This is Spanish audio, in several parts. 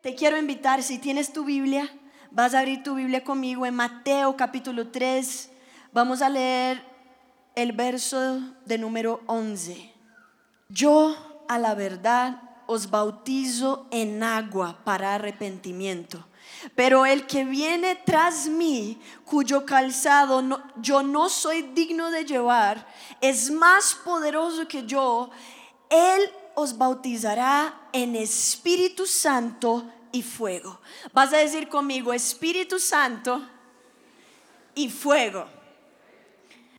Te quiero invitar, si tienes tu Biblia, vas a abrir tu Biblia conmigo en Mateo capítulo 3. Vamos a leer el verso de número 11. Yo a la verdad os bautizo en agua para arrepentimiento. Pero el que viene tras mí, cuyo calzado yo no soy digno de llevar, es más poderoso que yo. Él os bautizará en Espíritu Santo y fuego. Vas a decir conmigo, Espíritu Santo y fuego.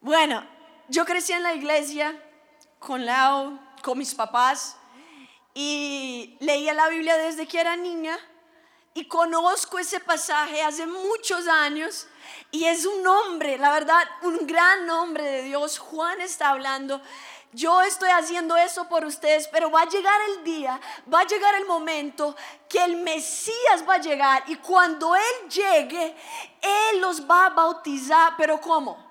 Bueno, yo crecí en la iglesia con Lau, con mis papás y leía la Biblia desde que era niña y conozco ese pasaje hace muchos años y es un nombre, la verdad, un gran nombre de Dios. Juan está hablando yo estoy haciendo eso por ustedes, pero va a llegar el día, va a llegar el momento que el Mesías va a llegar y cuando Él llegue, Él los va a bautizar, pero ¿cómo?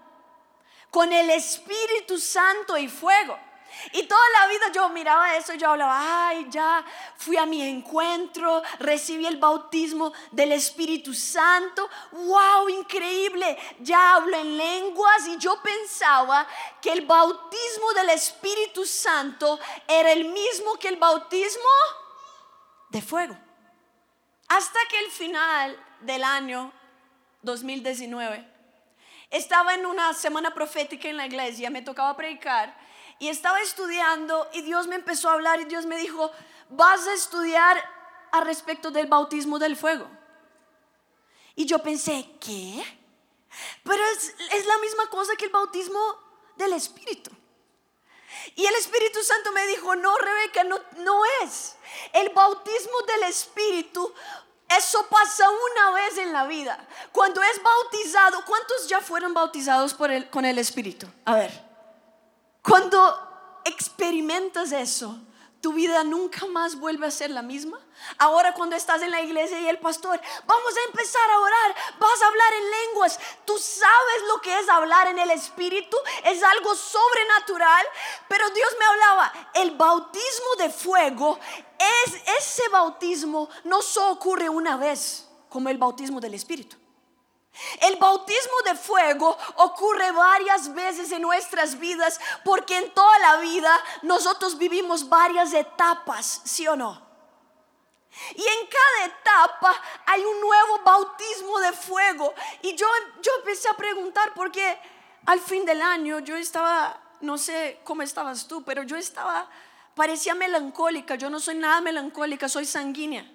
Con el Espíritu Santo y fuego. Y toda la vida yo miraba eso yo hablaba, ay, ya fui a mi encuentro, recibí el bautismo del Espíritu Santo, wow, increíble, ya hablo en lenguas y yo pensaba que el bautismo del Espíritu Santo era el mismo que el bautismo de fuego. Hasta que el final del año 2019, estaba en una semana profética en la iglesia, me tocaba predicar y estaba estudiando y Dios me empezó a hablar y Dios me dijo, vas a estudiar al respecto del bautismo del fuego. Y yo pensé, ¿qué? Pero es, es la misma cosa que el bautismo del Espíritu. Y el Espíritu Santo me dijo, no, Rebeca, no, no es. El bautismo del Espíritu, eso pasa una vez en la vida. Cuando es bautizado, ¿cuántos ya fueron bautizados con el Espíritu? A ver. Cuando experimentas eso, tu vida nunca más vuelve a ser la misma. Ahora cuando estás en la iglesia y el pastor, vamos a empezar a orar, vas a hablar en lenguas, tú sabes lo que es hablar en el Espíritu, es algo sobrenatural, pero Dios me hablaba, el bautismo de fuego, es ese bautismo no solo ocurre una vez como el bautismo del Espíritu. El bautismo de fuego ocurre varias veces en nuestras vidas porque en toda la vida nosotros vivimos varias etapas, ¿sí o no? Y en cada etapa hay un nuevo bautismo de fuego. Y yo, yo empecé a preguntar porque al fin del año yo estaba, no sé cómo estabas tú, pero yo estaba, parecía melancólica. Yo no soy nada melancólica, soy sanguínea.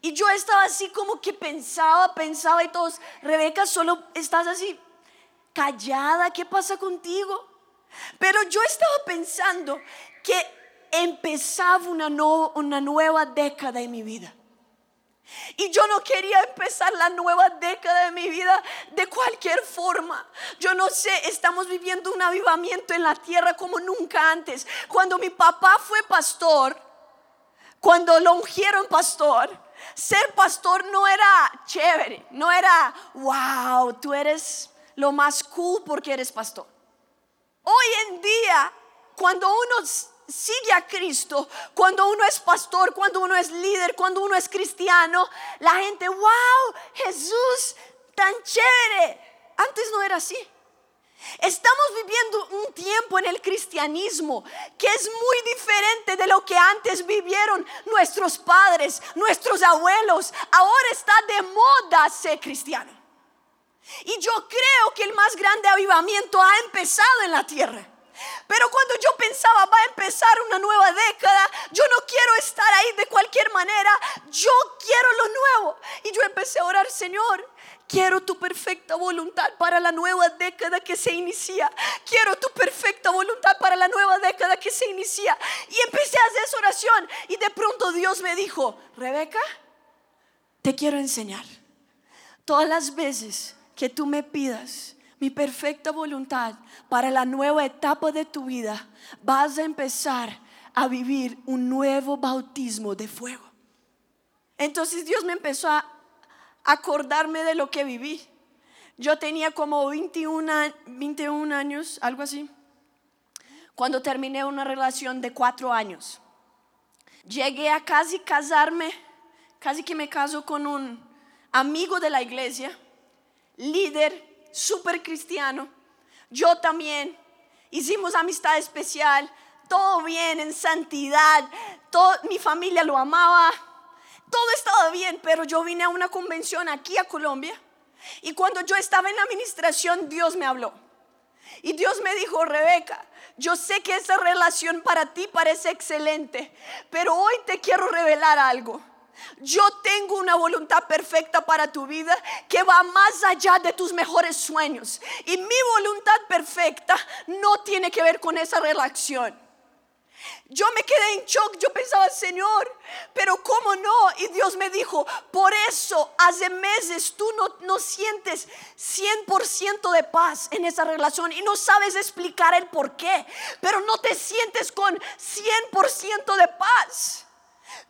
Y yo estaba así como que pensaba, pensaba y todos, Rebeca, solo estás así callada, ¿qué pasa contigo? Pero yo estaba pensando que empezaba una, una nueva década en mi vida. Y yo no quería empezar la nueva década de mi vida de cualquier forma. Yo no sé, estamos viviendo un avivamiento en la tierra como nunca antes. Cuando mi papá fue pastor, cuando lo ungieron pastor, ser pastor no era chévere, no era, wow, tú eres lo más cool porque eres pastor. Hoy en día, cuando uno sigue a Cristo, cuando uno es pastor, cuando uno es líder, cuando uno es cristiano, la gente, wow, Jesús, tan chévere. Antes no era así. Estamos viviendo un tiempo en el cristianismo que es muy diferente de lo que antes vivieron nuestros padres, nuestros abuelos. Ahora está de moda ser cristiano. Y yo creo que el más grande avivamiento ha empezado en la tierra. Pero cuando yo pensaba va a empezar una nueva década, yo no quiero estar ahí de cualquier manera, yo quiero lo nuevo. Y yo empecé a orar, Señor, Quiero tu perfecta voluntad para la nueva década que se inicia. Quiero tu perfecta voluntad para la nueva década que se inicia. Y empecé a hacer esa oración. Y de pronto Dios me dijo, Rebeca, te quiero enseñar. Todas las veces que tú me pidas mi perfecta voluntad para la nueva etapa de tu vida, vas a empezar a vivir un nuevo bautismo de fuego. Entonces Dios me empezó a acordarme de lo que viví. Yo tenía como 21, 21 años, algo así, cuando terminé una relación de cuatro años. Llegué a casi casarme casi que me caso con un amigo de la iglesia, líder, súper cristiano. Yo también. Hicimos amistad especial, todo bien, en santidad. Todo, mi familia lo amaba. Todo estaba bien, pero yo vine a una convención aquí a Colombia. Y cuando yo estaba en la administración, Dios me habló. Y Dios me dijo, Rebeca, yo sé que esa relación para ti parece excelente, pero hoy te quiero revelar algo. Yo tengo una voluntad perfecta para tu vida que va más allá de tus mejores sueños. Y mi voluntad perfecta no tiene que ver con esa relación. Yo me quedé en shock, yo pensaba, Señor, pero ¿cómo no? Y Dios me dijo, por eso hace meses tú no, no sientes 100% de paz en esa relación y no sabes explicar el por qué, pero no te sientes con 100% de paz.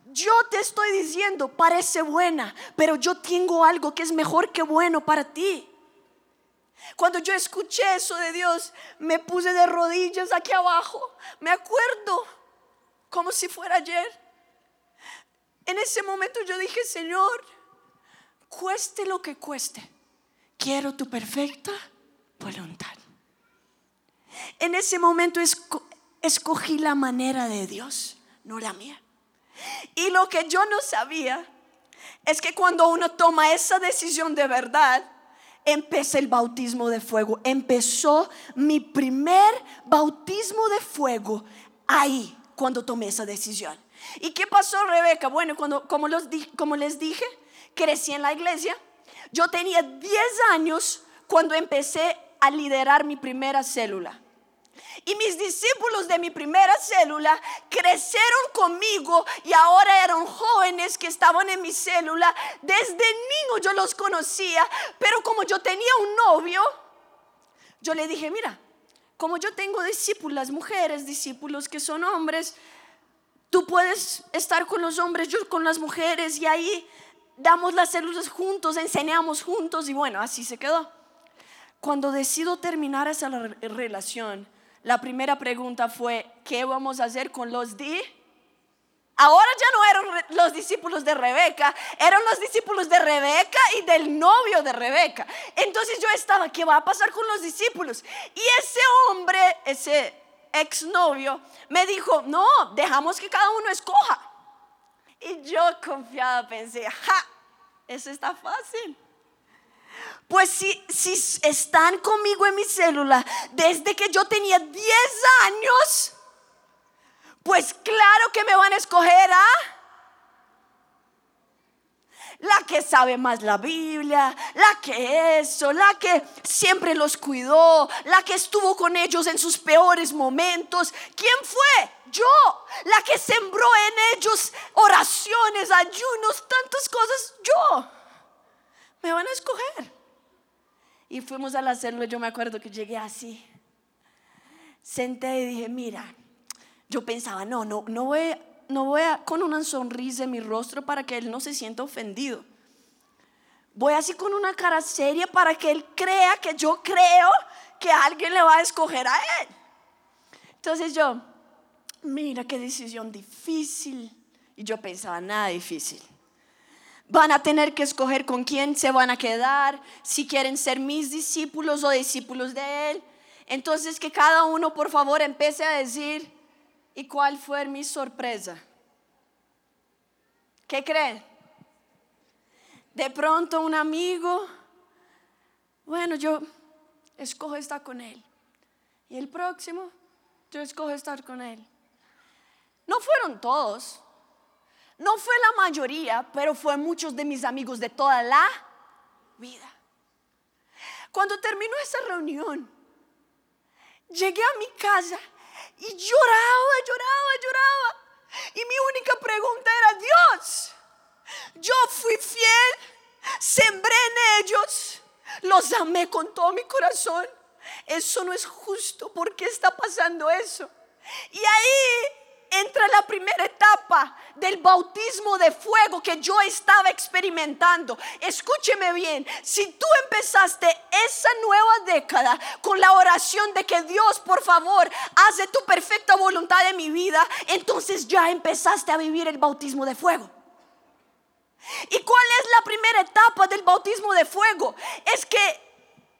Yo te estoy diciendo, parece buena, pero yo tengo algo que es mejor que bueno para ti. Cuando yo escuché eso de Dios, me puse de rodillas aquí abajo. Me acuerdo como si fuera ayer. En ese momento yo dije, Señor, cueste lo que cueste, quiero tu perfecta voluntad. En ese momento escogí la manera de Dios, no la mía. Y lo que yo no sabía es que cuando uno toma esa decisión de verdad, empecé el bautismo de fuego. Empezó mi primer bautismo de fuego ahí, cuando tomé esa decisión. ¿Y qué pasó, Rebeca? Bueno, cuando, como, los, como les dije, crecí en la iglesia. Yo tenía 10 años cuando empecé a liderar mi primera célula. Y mis discípulos de mi primera célula crecieron conmigo y ahora eran jóvenes que estaban en mi célula. Desde niño yo los conocía, pero como yo tenía un novio, yo le dije, mira, como yo tengo discípulas mujeres, discípulos que son hombres, tú puedes estar con los hombres, yo con las mujeres y ahí damos las células juntos, enseñamos juntos y bueno, así se quedó. Cuando decido terminar esa relación, la primera pregunta fue, ¿qué vamos a hacer con los di? Ahora ya no eran los discípulos de Rebeca, eran los discípulos de Rebeca y del novio de Rebeca. Entonces yo estaba, ¿qué va a pasar con los discípulos? Y ese hombre, ese exnovio, me dijo, no, dejamos que cada uno escoja. Y yo confiada pensé, ja, eso está fácil. Pues si, si están conmigo en mi célula desde que yo tenía 10 años, pues claro que me van a escoger a la que sabe más la Biblia, la que eso, la que siempre los cuidó, la que estuvo con ellos en sus peores momentos. ¿Quién fue? Yo, la que sembró en ellos oraciones, ayunos, tantas cosas. Yo. Me van a escoger. Y fuimos a la célula, yo me acuerdo que llegué así. Senté y dije, mira, yo pensaba, no, no, no voy, no voy con una sonrisa en mi rostro para que él no se sienta ofendido. Voy así con una cara seria para que él crea que yo creo que alguien le va a escoger a él. Entonces yo, mira qué decisión difícil. Y yo pensaba, nada difícil. Van a tener que escoger con quién se van a quedar, si quieren ser mis discípulos o discípulos de Él. Entonces que cada uno por favor empiece a decir, ¿y cuál fue mi sorpresa? ¿Qué creen? De pronto un amigo, bueno, yo escojo estar con Él. Y el próximo, yo escojo estar con Él. No fueron todos, no fue la mayoría, pero fue muchos de mis amigos de toda la vida. Cuando terminó esa reunión, llegué a mi casa y lloraba, lloraba, lloraba. Y mi única pregunta era, Dios, yo fui fiel, sembré en ellos, los amé con todo mi corazón. Eso no es justo. ¿Por qué está pasando eso? Y ahí entra la primera etapa del bautismo de fuego que yo estaba experimentando. Escúcheme bien, si tú empezaste esa nueva década con la oración de que Dios, por favor, hace tu perfecta voluntad en mi vida, entonces ya empezaste a vivir el bautismo de fuego. ¿Y cuál es la primera etapa del bautismo de fuego? Es que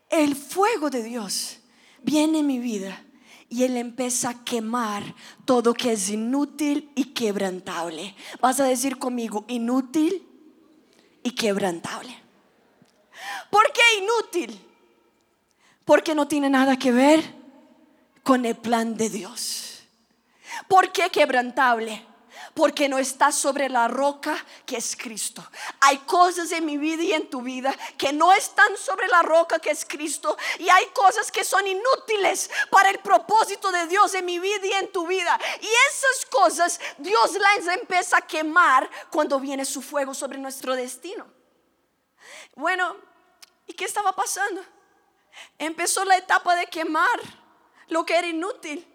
el fuego de Dios viene en mi vida y Él empieza a quemar todo que es inútil y quebrantable. Vas a decir conmigo, inútil y quebrantable. ¿Por qué inútil? Porque no tiene nada que ver con el plan de Dios. ¿Por qué quebrantable? Porque no está sobre la roca que es Cristo. Hay cosas en mi vida y en tu vida que no están sobre la roca que es Cristo y hay cosas que son inútiles para el propósito de Dios en mi vida y en tu vida. Y esas cosas Dios las empieza a quemar cuando viene su fuego sobre nuestro destino. Bueno, ¿y qué estaba pasando? Empezó la etapa de quemar lo que era inútil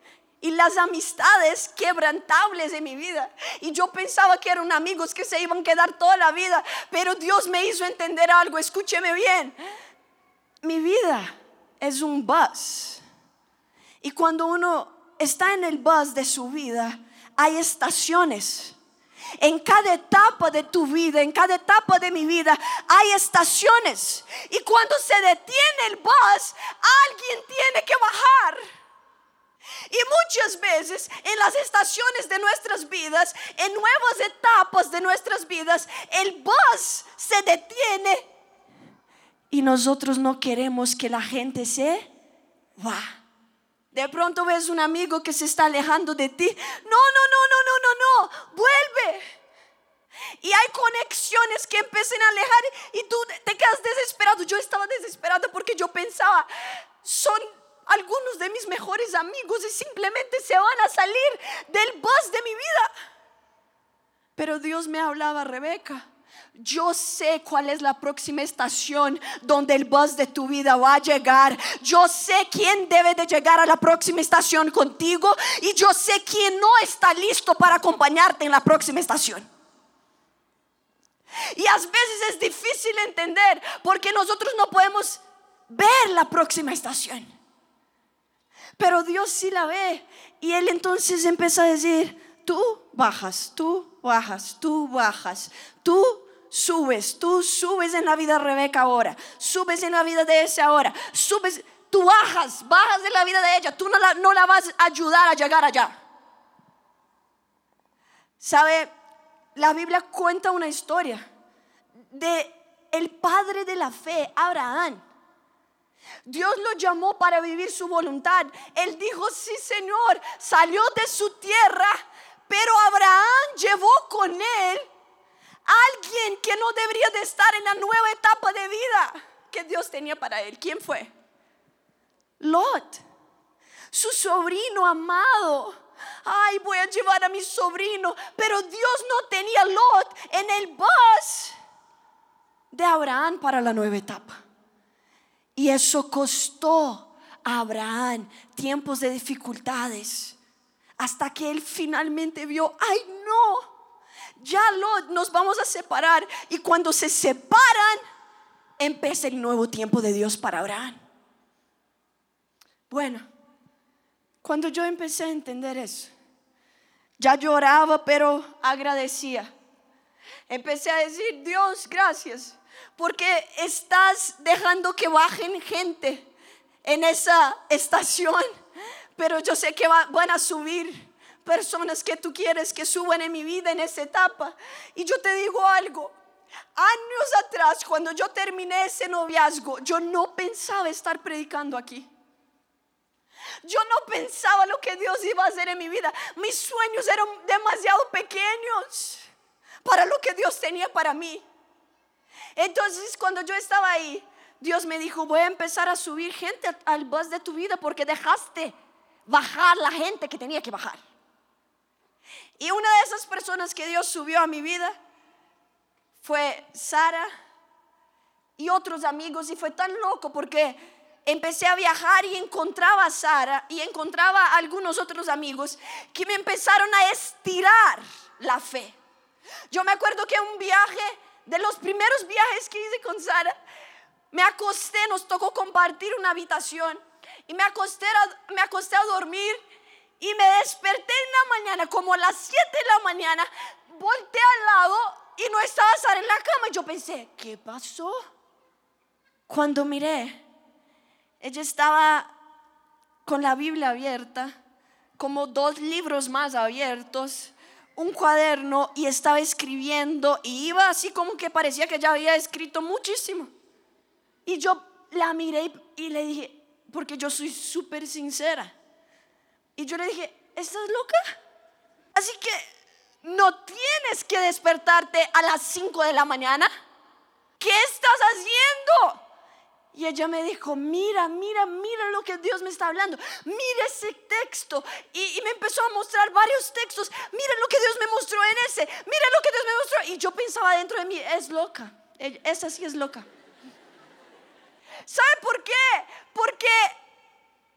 y las amistades quebrantables de mi vida. Y yo pensaba que eran amigos que se iban a quedar toda la vida, pero Dios me hizo entender algo, escúcheme bien. Mi vida es un bus. Y cuando uno está en el bus de su vida, hay estaciones. En cada etapa de tu vida, en cada etapa de mi vida, hay estaciones. Y cuando se detiene el bus, alguien tiene que bajar. Y muchas veces en las estaciones de nuestras vidas, en nuevas etapas de nuestras vidas, el bus se detiene y nosotros no queremos que la gente se va. De pronto ves un amigo que se está alejando de ti. No, no, no, no, no, no, no. Vuelve. Y hay conexiones que empiezan a alejar y tú te quedas desesperado. Yo estaba desesperada porque yo pensaba, son algunos de mis mejores amigos y simplemente se van a salir del bus de mi vida. Pero Dios me hablaba, Rebeca. Yo sé cuál es la próxima estación donde el bus de tu vida va a llegar. Yo sé quién debe de llegar a la próxima estación contigo y yo sé quién no está listo para acompañarte en la próxima estación. Y a veces es difícil entender porque nosotros no podemos ver la próxima estación. Pero Dios sí la ve. Y Él entonces empieza a decir, tú bajas, tú bajas, tú bajas, tú subes, tú subes en la vida de Rebeca ahora, subes en la vida de ese ahora, subes, tú bajas, bajas de la vida de ella, tú no la, no la vas a ayudar a llegar allá. ¿Sabe? La Biblia cuenta una historia de el padre de la fe, Abraham Dios lo llamó para vivir su voluntad. Él dijo, sí Señor, salió de su tierra, pero Abraham llevó con él a alguien que no debería de estar en la nueva etapa de vida que Dios tenía para él. ¿Quién fue? Lot, su sobrino amado. Ay, voy a llevar a mi sobrino, pero Dios no tenía Lot en el bus de Abraham para la nueva etapa. Y eso costó a Abraham tiempos de dificultades. Hasta que él finalmente vio, ay no, ya lo, nos vamos a separar. Y cuando se separan, empieza el nuevo tiempo de Dios para Abraham. Bueno, cuando yo empecé a entender eso, ya lloraba, pero agradecía. Empecé a decir, Dios, gracias porque estás dejando que bajen gente en esa estación, pero yo sé que van a subir personas que tú quieres que suban en mi vida en esa etapa. Y yo te digo algo, años atrás, cuando yo terminé ese noviazgo, yo no pensaba estar predicando aquí. Yo no pensaba lo que Dios iba a hacer en mi vida. Mis sueños eran demasiado pequeños para lo que Dios tenía para mí. Entonces cuando yo estaba ahí, Dios me dijo, voy a empezar a subir gente al bus de tu vida porque dejaste bajar la gente que tenía que bajar. Y una de esas personas que Dios subió a mi vida fue Sara y otros amigos y fue tan loco porque empecé a viajar y encontraba a Sara y encontraba a algunos otros amigos que me empezaron a estirar la fe. Yo me acuerdo que un viaje de los primeros viajes que hice con Sara, me acosté, nos tocó compartir una habitación y me acosté a, dormir y me desperté en la mañana, como a las 7 de la mañana, volteé al lado y no estaba Sara en la cama. Yo pensé, ¿qué pasó? Cuando miré, ella estaba con la Biblia abierta, como dos libros más abiertos, un cuaderno y estaba escribiendo y iba así como que parecía que ya había escrito muchísimo. Y yo la miré y le dije, porque yo soy súper sincera. Y yo le dije, ¿estás loca? Así que no tienes que despertarte a las 5 de la mañana. ¿Qué estás haciendo? Y ella me dijo, mira, mira, mira lo que Dios me está hablando. Mira ese texto. Y, me empezó a mostrar varios textos. Mira lo que Dios me mostró en ese. Mira lo que Dios me mostró. Y yo pensaba dentro de mí, es loca. Esa sí es loca. ¿Sabe por qué? Porque,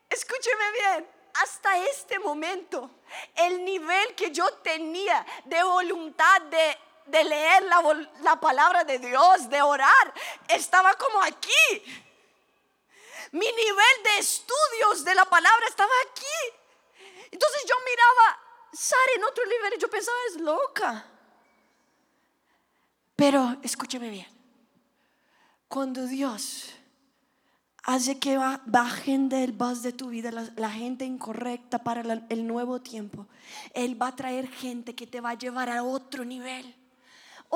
escúcheme bien, hasta este momento, el nivel que yo tenía de voluntad de, leer la, la palabra de Dios, de orar, estaba como aquí. Mi nivel de estudios de la palabra estaba aquí. Entonces yo miraba Sara en otro nivel y yo pensaba, es loca. Pero escúcheme bien, cuando Dios hace que bajen del bus de tu vida la, gente incorrecta para el nuevo tiempo. Él va a traer gente que te va a llevar a otro nivel.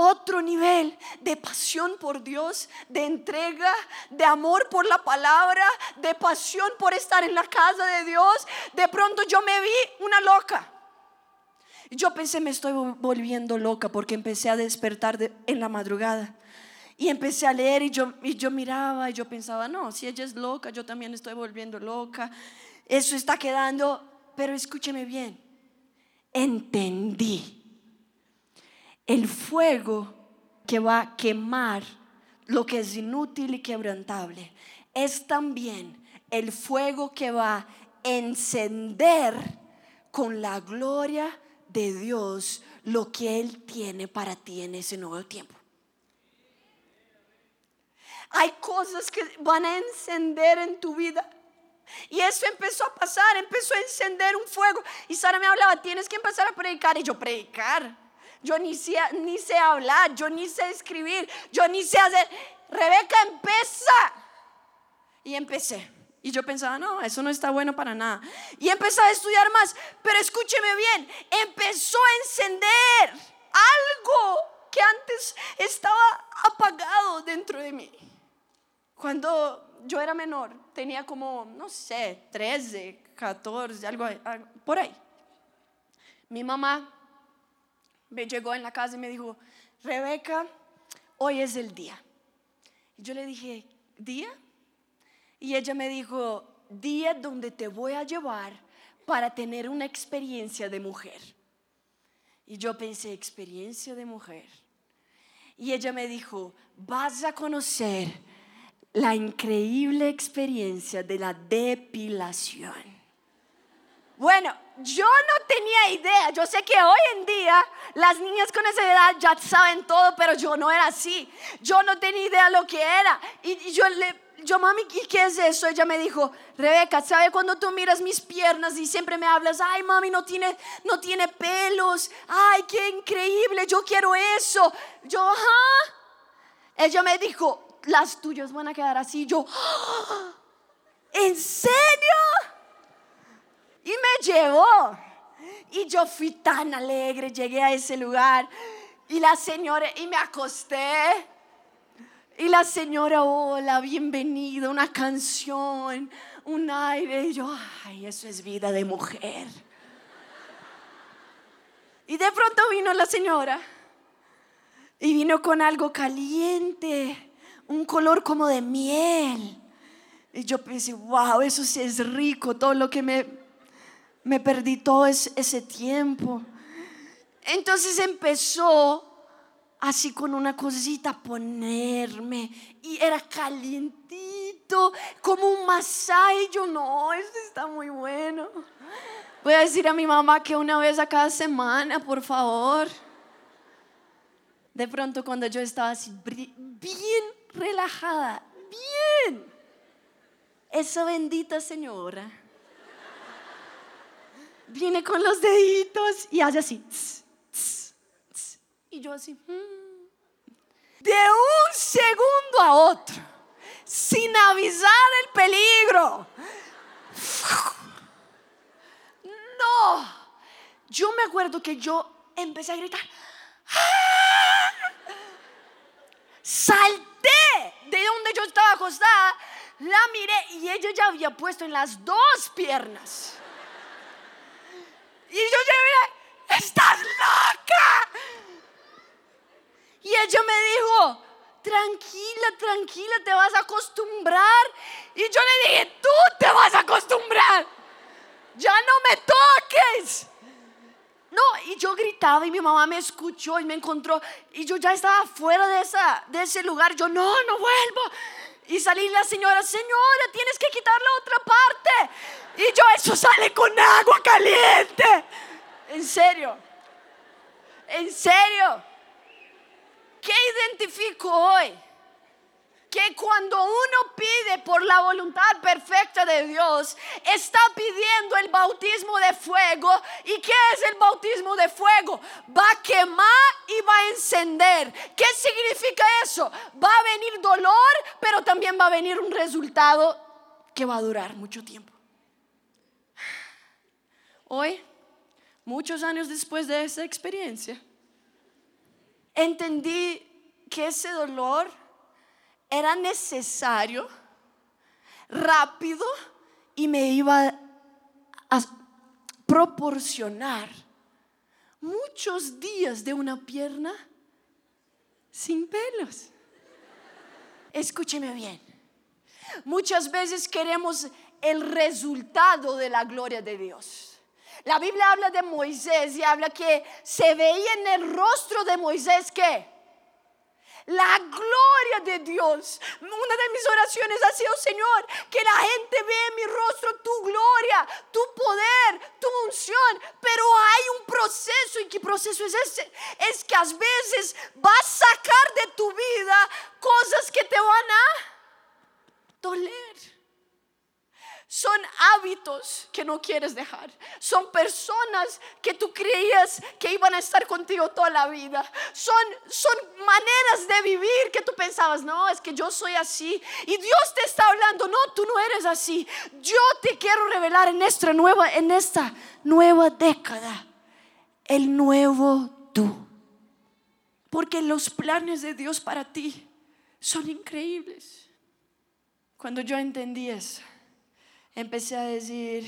Otro nivel de pasión por Dios, de entrega, de amor por la palabra, de pasión por estar en la casa de Dios. De pronto yo me vi una loca. Yo pensé, me estoy volviendo loca porque empecé a despertar en la madrugada. Y empecé a leer y yo, y yo miraba y yo pensaba, no, si ella es loca, yo también estoy volviendo loca. Eso está quedando, pero escúcheme bien, entendí. El fuego que va a quemar lo que es inútil y quebrantable es también el fuego que va a encender con la gloria de Dios lo que Él tiene para ti en ese nuevo tiempo. Hay cosas que van a encender en tu vida. Y eso empezó a pasar, empezó a encender un fuego. Y Sara me hablaba, tienes que empezar a predicar. Y yo, predicar. Yo ni sé, hablar, yo ni sé escribir, yo ni sé hacer. Rebeca, empieza. Y empecé. Y yo pensaba, no, eso no está bueno para nada. Y empecé a estudiar más. Pero escúcheme bien, empezó a encender algo que antes estaba apagado dentro de mí. Cuando yo era menor, tenía como, no sé, 13, 14, algo, por ahí. Mi mamá me llegó en la casa y me dijo, Rebeca, hoy es el día. Y yo le dije, ¿día? Y ella me dijo, día donde te voy a llevar para tener una experiencia de mujer. Y yo pensé, experiencia de mujer. Y ella me dijo, vas a conocer la increíble experiencia de la depilación. Bueno, yo no tenía idea. Yo sé que hoy en día las niñas con esa edad ya saben todo, pero yo no era así. Yo no tenía idea lo que era. Y yo le, yo mami, ¿qué es eso? Ella me dijo, Rebeca, ¿sabe cuando tú miras mis piernas y siempre me hablas, ay mami, no tiene, no tiene pelos, ay, qué increíble, yo quiero eso. Yo, ajá. Ella me dijo, las tuyas van a quedar así. Yo, ¡Ah! ¿en serio? Y me llevó. Y yo fui tan alegre, llegué a ese lugar. Y la señora, y me acosté. Y la señora, hola, bienvenida, una canción, un aire. Y yo, ay, eso es vida de mujer. Y de pronto vino la señora. Y vino con algo caliente un color como de miel. Y yo pensé, wow, eso sí es rico, todo lo que me, me perdí todo ese tiempo. Entonces empezó así con una cosita a ponerme y era calientito, como un masaje. yo no, esto está muy bueno. Voy a decir a mi mamá que una vez a cada semana, por favor. De pronto cuando yo estaba así bien relajada, bien. Esa bendita señora viene con los deditos y hace así. y yo así. Mm". de un segundo a otro, sin avisar el peligro. No, yo me acuerdo que yo empecé a gritar. ¡Ah! Salté de donde yo estaba acostada, la miré y ella ya había puesto en las dos piernas. Y yo ya estás loca. Y ella me dijo, tranquila, tranquila, te vas a acostumbrar. Y yo le dije, tú te vas a acostumbrar. Ya no me toques. No, y yo gritaba y mi mamá me escuchó y me encontró y yo ya estaba fuera de, esa, de ese lugar. Yo no, no vuelvo. Y salí la señora, señora, tienes que quitar la otra parte. Y yo, eso sale con agua caliente. En serio. En serio. ¿Qué identifico hoy? Que cuando uno pide por la voluntad perfecta de Dios, está pidiendo el bautismo de fuego. ¿Y qué es el bautismo de fuego? Va a quemar y va a encender. ¿Qué significa eso? Va a venir dolor, pero también va a venir un resultado que va a durar mucho tiempo. Hoy, muchos años después de esa experiencia, entendí que ese dolor era necesario, rápido y me iba a proporcionar muchos días de una pierna sin pelos. Escúcheme bien. Muchas veces queremos el resultado de la gloria de Dios. La Biblia habla de Moisés y habla que se veía en el rostro de Moisés que la gloria de Dios. Una de mis oraciones ha sido, Señor, que la gente vea en mi rostro tu gloria, tu poder, tu unción. Pero hay un proceso. ¿Y qué proceso es ese? Es que a veces vas a sacar de tu vida cosas que te van a doler. Son hábitos que no quieres dejar. Son personas que tú creías que iban a estar contigo toda la vida. Son, son maneras de vivir que tú pensabas, no, es que yo soy así. Y Dios te está hablando, no, tú no eres así. Yo te quiero revelar en esta nueva, en esta nueva década el nuevo tú. Porque los planes de Dios para ti son increíbles. Cuando yo entendí eso empecé a decir,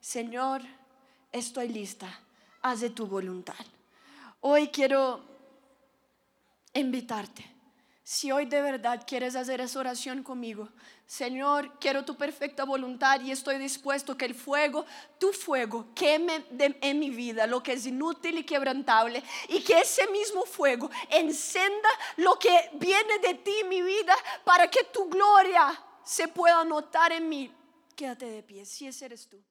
Señor, estoy lista, haz de tu voluntad. Hoy quiero invitarte. Si hoy de verdad quieres hacer esa oración conmigo, Señor, quiero tu perfecta voluntad y estoy dispuesto que el fuego, tu fuego, queme en mi vida lo que es inútil y quebrantable y que ese mismo fuego encenda lo que viene de ti, mi vida, para que tu gloria se pueda notar en mí Quédate de pie, si ese eres tú.